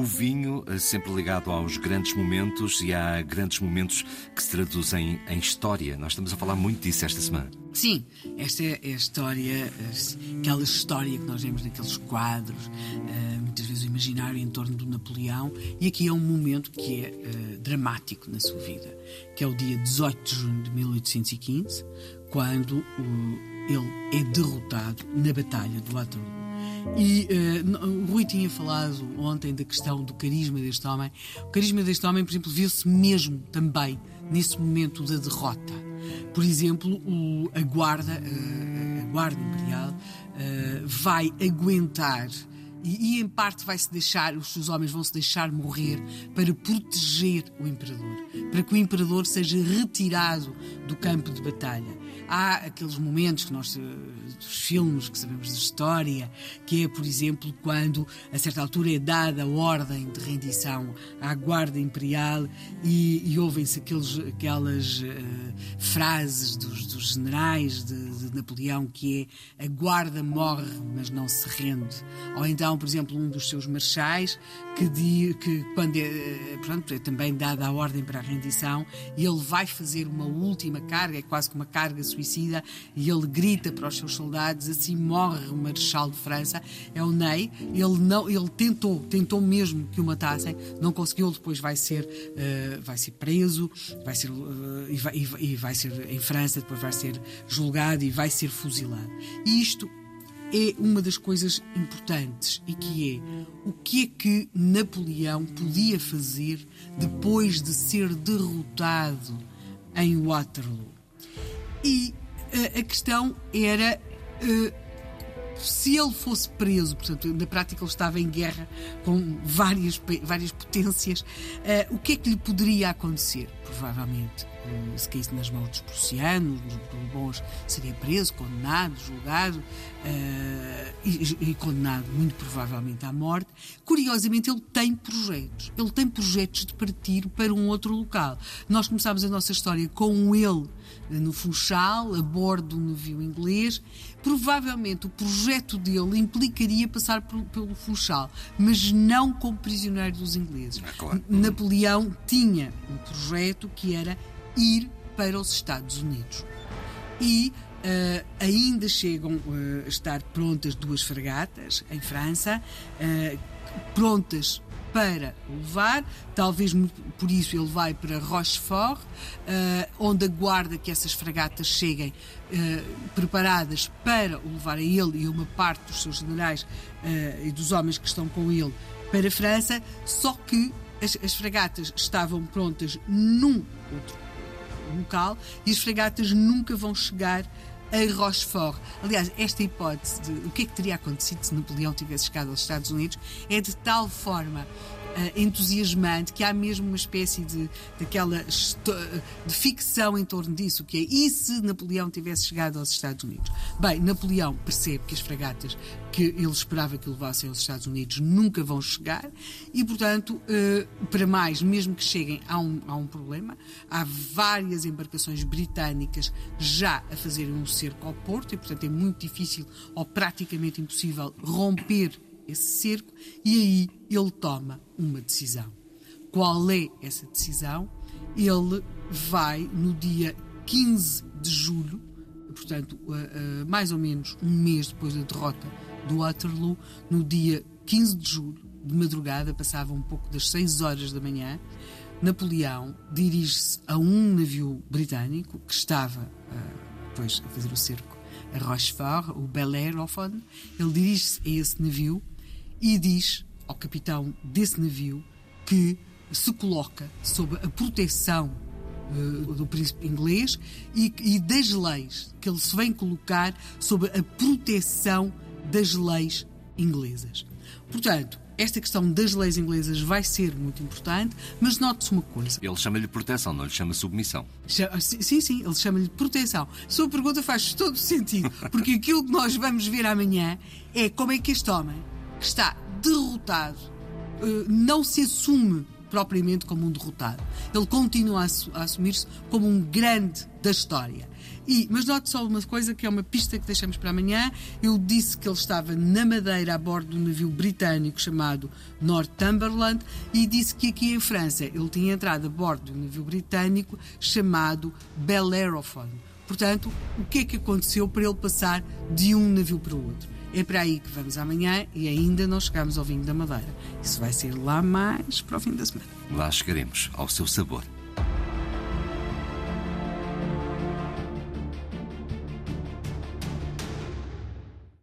O vinho, eh, sempre ligado aos grandes momentos e há grandes momentos que se traduzem em história. Nós estamos a falar muito disso esta semana. Sim, esta é a história, aquela história que nós vemos naqueles quadros, eh, muitas vezes o imaginário em torno do Napoleão, e aqui é um momento que é eh, dramático na sua vida, que é o dia 18 de junho de 1815, quando ele é derrotado na Batalha de Waterloo. E uh, o Rui tinha falado ontem da questão do carisma deste homem. O carisma deste homem, por exemplo, viu-se mesmo também nesse momento da derrota. Por exemplo, o, a guarda, uh, a guarda imperial, uh, vai aguentar e, e, em parte vai se deixar, os seus homens vão se deixar morrer para proteger o imperador, para que o imperador seja retirado do campo de batalha. Há aqueles momentos que nós dos filmes que sabemos de história, que é, por exemplo, quando a certa altura é dada a ordem de rendição à guarda imperial e, e ouvem-se aquelas uh, frases dos, dos generais de, de Napoleão que é a guarda morre mas não se rende. Ou então por exemplo, um dos seus marchais, que, diz, que quando é, eh, pronto, é também dada a ordem para a rendição, ele vai fazer uma última carga, é quase como uma carga suicida, e ele grita para os seus soldados, assim morre o Marechal de França, é o Ney, ele não, ele tentou, tentou mesmo que o matassem, não conseguiu, depois vai ser, uh, vai ser preso, vai ser, uh, e, vai, e vai ser em França, depois vai ser julgado e vai ser fuzilado. E isto é uma das coisas importantes e que é o que é que Napoleão podia fazer depois de ser derrotado em Waterloo. E uh, a questão era uh, se ele fosse preso, portanto, na prática ele estava em guerra com várias, várias potências, uh, o que é que lhe poderia acontecer? Provavelmente se caísse nas mãos dos prussianos, dos seria preso, condenado, julgado uh, e, e, condenado muito provavelmente à morte. Curiosamente, ele tem projetos. Ele tem projetos de partir para um outro local. Nós começámos a nossa história com ele no Funchal, a bordo do navio inglês. Provavelmente o projeto dele implicaria passar pelo, pelo Funchal, mas não como prisioneiro dos ingleses. É claro. Napoleão tinha um projeto que era ir para os Estados Unidos. E uh, ainda chegam uh, a estar prontas duas fragatas em França, uh, prontas para levar, talvez por isso ele vai para Rochefort, onde aguarda que essas fragatas cheguem preparadas para o levar a ele e uma parte dos seus generais e dos homens que estão com ele para a França, só que as, as fragatas estavam prontas num outro local e as fregatas nunca vão chegar a Rochefort. Aliás, esta hipótese de o que é que teria acontecido se Napoleão tivesse chegado aos Estados Unidos é de tal forma entusiasmante que há mesmo uma espécie de daquela de ficção em torno disso, que é e se Napoleão tivesse chegado aos Estados Unidos? Bem, Napoleão percebe que as fragatas que ele esperava que levassem aos Estados Unidos nunca vão chegar e, portanto, uh, para mais, mesmo que cheguem, há um, há um problema. Há várias embarcações britânicas já a fazerem um cerco ao porto e, portanto, é muito difícil ou praticamente impossível romper esse cerco e aí ele toma uma decisão. Qual é essa decisão? Ele vai no dia 15 de julho, portanto, uh, uh, mais ou menos um mês depois da derrota do Waterloo, no dia 15 de julho, de madrugada, passava um pouco das 6 horas da manhã, Napoleão dirige-se a um navio britânico que estava depois a fazer o cerco a Rochefort, o Bellerophon. Ele dirige-se a esse navio e diz ao capitão desse navio que se coloca sob a proteção uh, do príncipe inglês e, e, das leis, que ele se vem colocar sob a proteção das leis inglesas. Portanto, esta questão das leis inglesas vai ser muito importante, mas note-se uma coisa. Ele chama-lhe proteção, não lhe chama submissão. Sim, sim, ele chama-lhe proteção. A sua pergunta faz todo sentido, porque aquilo que nós vamos ver amanhã é como é que este homem está derrotado, uh, não se assume propriamente como um derrotado. Ele continua a, assumir-se como um grande da história. E, mas note só uma coisa que é uma pista que deixamos para amanhã. Eu disse que ele estava na Madeira a bordo de um navio britânico chamado Northumberland e disse que aqui em França ele tinha entrado a bordo de um navio britânico chamado Bellerophon. Portanto, o que é que aconteceu para ele passar de um navio para o outro? É para aí que vamos amanhã e ainda não chegamos ao vinho da Madeira. Isso vai ser lá mais para o fim da semana. Lá chegaremos ao seu sabor.